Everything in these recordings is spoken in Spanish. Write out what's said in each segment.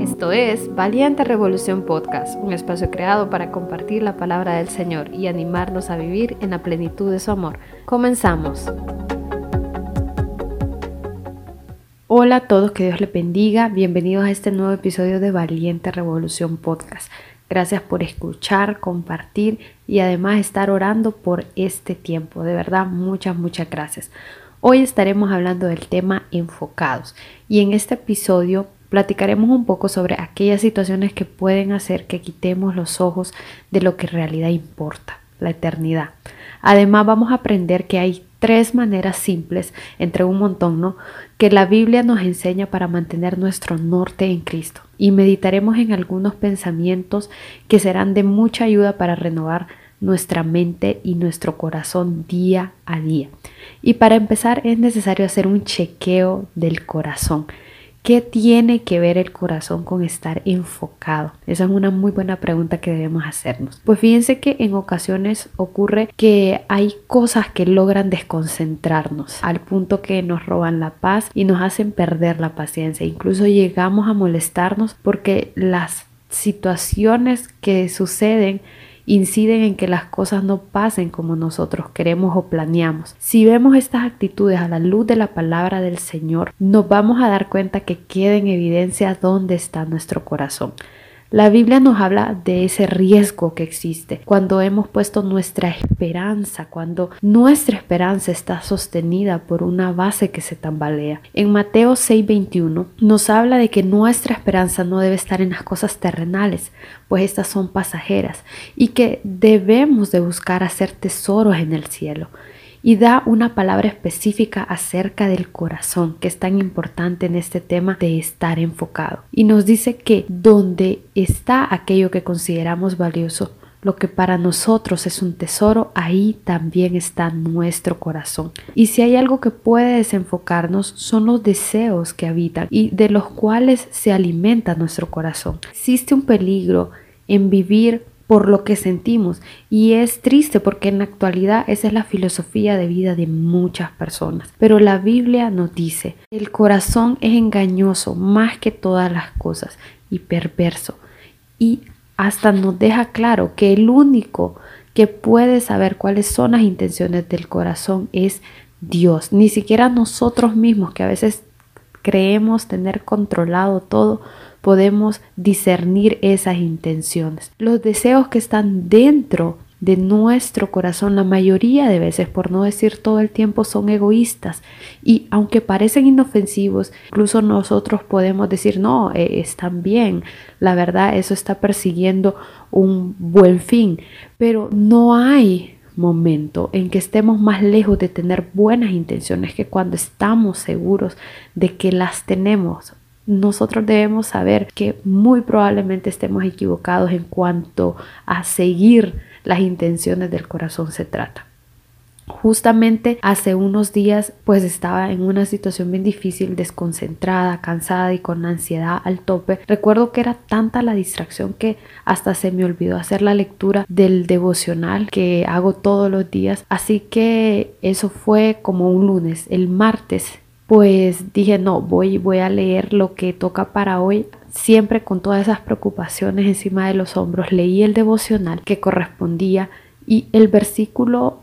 Esto es Valiente Revolución Podcast, un espacio creado para compartir la palabra del Señor y animarnos a vivir en la plenitud de su amor. Comenzamos. Hola a todos, que Dios les bendiga. Bienvenidos a este nuevo episodio de Valiente Revolución Podcast. Gracias por escuchar, compartir y además estar orando por este tiempo. De verdad, muchas, muchas gracias. Hoy estaremos hablando del tema enfocados y en este episodio platicaremos un poco sobre aquellas situaciones que pueden hacer que quitemos los ojos de lo que en realidad importa, la eternidad. Además vamos a aprender que hay tres maneras simples, entre un montón, ¿no? Que la Biblia nos enseña para mantener nuestro norte en Cristo. Y meditaremos en algunos pensamientos que serán de mucha ayuda para renovar nuestra mente y nuestro corazón día a día. Y para empezar es necesario hacer un chequeo del corazón. ¿Qué tiene que ver el corazón con estar enfocado? Esa es una muy buena pregunta que debemos hacernos. Pues fíjense que en ocasiones ocurre que hay cosas que logran desconcentrarnos al punto que nos roban la paz y nos hacen perder la paciencia. Incluso llegamos a molestarnos porque las situaciones que suceden inciden en que las cosas no pasen como nosotros queremos o planeamos. Si vemos estas actitudes a la luz de la palabra del Señor, nos vamos a dar cuenta que queda en evidencia dónde está nuestro corazón. La Biblia nos habla de ese riesgo que existe cuando hemos puesto nuestra esperanza, cuando nuestra esperanza está sostenida por una base que se tambalea. En Mateo 6:21 nos habla de que nuestra esperanza no debe estar en las cosas terrenales, pues estas son pasajeras, y que debemos de buscar hacer tesoros en el cielo y da una palabra específica acerca del corazón, que es tan importante en este tema de estar enfocado. Y nos dice que donde está aquello que consideramos valioso, lo que para nosotros es un tesoro, ahí también está nuestro corazón. Y si hay algo que puede desenfocarnos, son los deseos que habitan y de los cuales se alimenta nuestro corazón. Existe un peligro en vivir por lo que sentimos. Y es triste porque en la actualidad esa es la filosofía de vida de muchas personas. Pero la Biblia nos dice, el corazón es engañoso más que todas las cosas y perverso. Y hasta nos deja claro que el único que puede saber cuáles son las intenciones del corazón es Dios. Ni siquiera nosotros mismos que a veces creemos tener controlado todo, podemos discernir esas intenciones. Los deseos que están dentro de nuestro corazón la mayoría de veces, por no decir todo el tiempo, son egoístas. Y aunque parecen inofensivos, incluso nosotros podemos decir, no, eh, están bien, la verdad, eso está persiguiendo un buen fin, pero no hay momento en que estemos más lejos de tener buenas intenciones que cuando estamos seguros de que las tenemos nosotros debemos saber que muy probablemente estemos equivocados en cuanto a seguir las intenciones del corazón se trata. Justamente hace unos días pues estaba en una situación bien difícil, desconcentrada, cansada y con ansiedad al tope. Recuerdo que era tanta la distracción que hasta se me olvidó hacer la lectura del devocional que hago todos los días. Así que eso fue como un lunes. El martes pues dije, no, voy, voy a leer lo que toca para hoy. Siempre con todas esas preocupaciones encima de los hombros, leí el devocional que correspondía y el versículo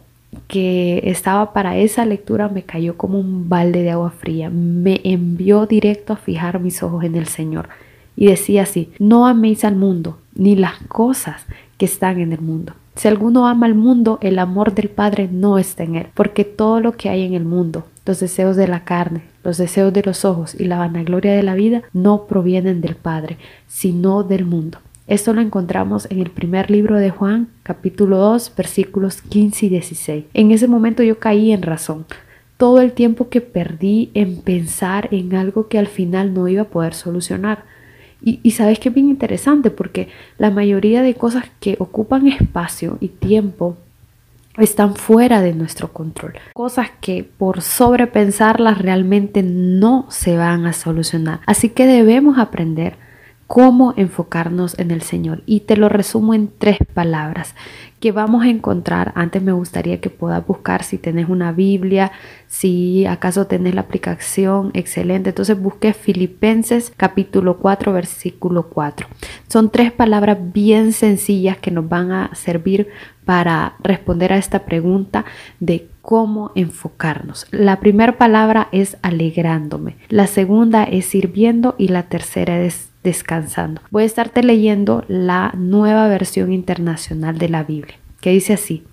que estaba para esa lectura me cayó como un balde de agua fría. Me envió directo a fijar mis ojos en el Señor. Y decía así, no améis al mundo, ni las cosas que están en el mundo. Si alguno ama al mundo, el amor del Padre no está en él, porque todo lo que hay en el mundo, los deseos de la carne, los deseos de los ojos y la vanagloria de la vida no provienen del Padre, sino del mundo. Esto lo encontramos en el primer libro de Juan, capítulo 2, versículos 15 y 16. En ese momento yo caí en razón. Todo el tiempo que perdí en pensar en algo que al final no iba a poder solucionar. Y, sabes que es bien interesante porque la mayoría de cosas que ocupan espacio y tiempo están fuera de nuestro control. Cosas que por sobrepensarlas realmente no se van a solucionar. Así que debemos aprender cómo enfocarnos en el Señor. Y te lo resumo en tres palabras que vamos a encontrar. Antes me gustaría que puedas buscar si tenés una Biblia, si acaso tenés la aplicación, excelente. Entonces busque Filipenses capítulo 4, versículo 4. Son tres palabras bien sencillas que nos van a servir para responder a esta pregunta de cómo enfocarnos. La primera palabra es alegrándome, la segunda es sirviendo y la tercera es descansando. Voy a estarte leyendo la nueva versión internacional de la Biblia, que dice así,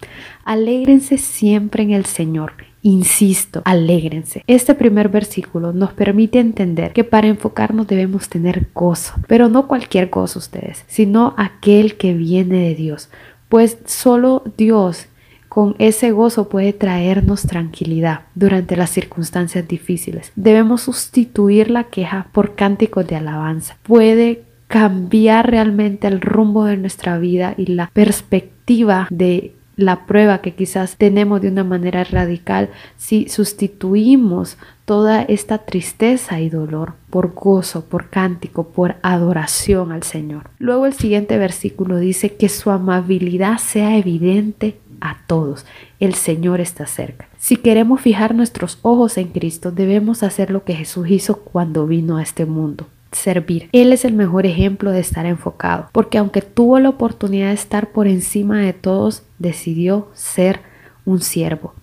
alégrense siempre en el Señor. Insisto, alégrense. Este primer versículo nos permite entender que para enfocarnos debemos tener gozo, pero no cualquier gozo ustedes, sino aquel que viene de Dios, pues solo Dios con ese gozo puede traernos tranquilidad durante las circunstancias difíciles. Debemos sustituir la queja por cánticos de alabanza. Puede cambiar realmente el rumbo de nuestra vida y la perspectiva de la prueba que quizás tenemos de una manera radical si sustituimos toda esta tristeza y dolor por gozo, por cántico, por adoración al Señor. Luego el siguiente versículo dice que su amabilidad sea evidente a todos. El Señor está cerca. Si queremos fijar nuestros ojos en Cristo, debemos hacer lo que Jesús hizo cuando vino a este mundo. Servir. Él es el mejor ejemplo de estar enfocado, porque aunque tuvo la oportunidad de estar por encima de todos, decidió ser un siervo.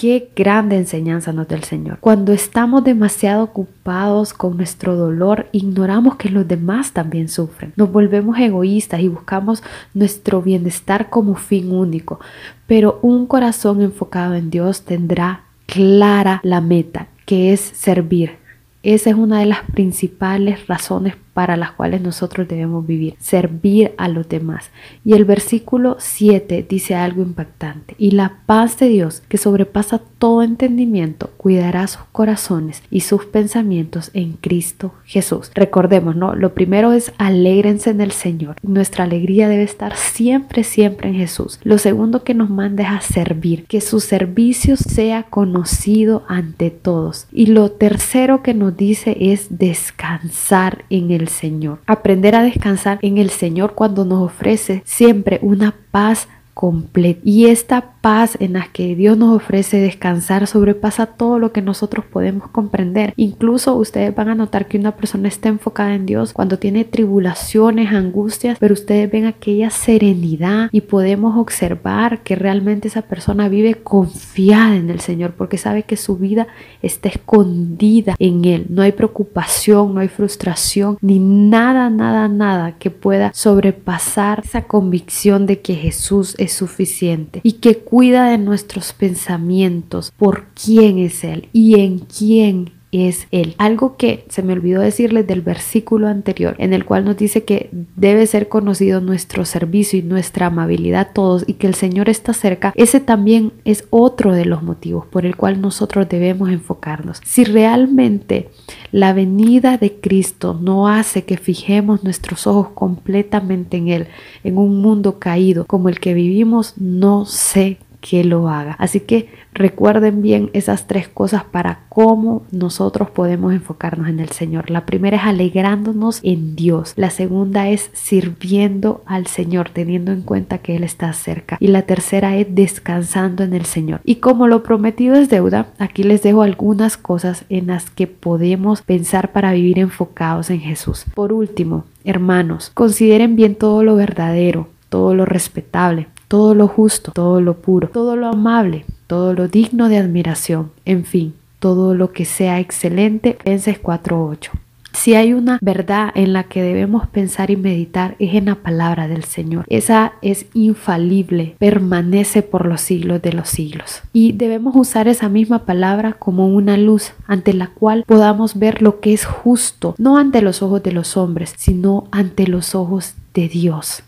Qué grande enseñanza nos da el Señor. Cuando estamos demasiado ocupados con nuestro dolor, ignoramos que los demás también sufren. Nos volvemos egoístas y buscamos nuestro bienestar como fin único. Pero un corazón enfocado en Dios tendrá clara la meta, que es servir. Esa es una de las principales razones para las cuales nosotros debemos vivir, servir a los demás. Y el versículo 7 dice algo impactante. Y la paz de Dios, que sobrepasa todo entendimiento, cuidará sus corazones y sus pensamientos en Cristo Jesús. Recordemos, ¿no? Lo primero es alégrense en el Señor. Nuestra alegría debe estar siempre, siempre en Jesús. Lo segundo que nos manda es a servir, que su servicio sea conocido ante todos. Y lo tercero que nos dice es descansar en el Señor. Aprender a descansar en el Señor cuando nos ofrece siempre una paz completa. Y esta paz en la que Dios nos ofrece descansar sobrepasa todo lo que nosotros podemos comprender. Incluso ustedes van a notar que una persona está enfocada en Dios cuando tiene tribulaciones, angustias, pero ustedes ven aquella serenidad y podemos observar que realmente esa persona vive confiada en el Señor porque sabe que su vida está escondida en Él. No hay preocupación, no hay frustración, ni nada, nada, nada que pueda sobrepasar esa convicción de que Jesús es suficiente y que cuida de nuestros pensamientos por quién es Él y en quién es Él. Algo que se me olvidó decirles del versículo anterior, en el cual nos dice que debe ser conocido nuestro servicio y nuestra amabilidad todos y que el Señor está cerca, ese también es otro de los motivos por el cual nosotros debemos enfocarnos. Si realmente la venida de Cristo no hace que fijemos nuestros ojos completamente en Él, en un mundo caído como el que vivimos, no sé que lo haga. Así que recuerden bien esas tres cosas para cómo nosotros podemos enfocarnos en el Señor. La primera es alegrándonos en Dios. La segunda es sirviendo al Señor, teniendo en cuenta que Él está cerca. Y la tercera es descansando en el Señor. Y como lo prometido es deuda, aquí les dejo algunas cosas en las que podemos pensar para vivir enfocados en Jesús. Por último, hermanos, consideren bien todo lo verdadero, todo lo respetable, todo lo justo, todo lo puro, todo lo amable, todo lo digno de admiración, en fin, todo lo que sea excelente. Filipenses 4:8. Si hay una verdad en la que debemos pensar y meditar es en la palabra del Señor. Esa es infalible, permanece por los siglos de los siglos. Y debemos usar esa misma palabra como una luz ante la cual podamos ver lo que es justo, no ante los ojos de los hombres, sino ante los ojos de Dios.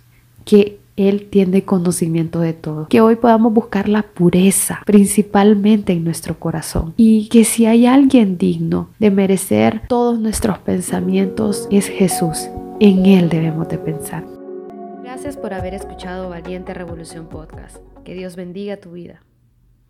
Que él tiene conocimiento de todo. Que hoy podamos buscar la pureza principalmente en nuestro corazón. Y que si hay alguien digno de merecer todos nuestros pensamientos es Jesús. En Él debemos de pensar. Gracias por haber escuchado Valiente Revolución Podcast. Que Dios bendiga tu vida.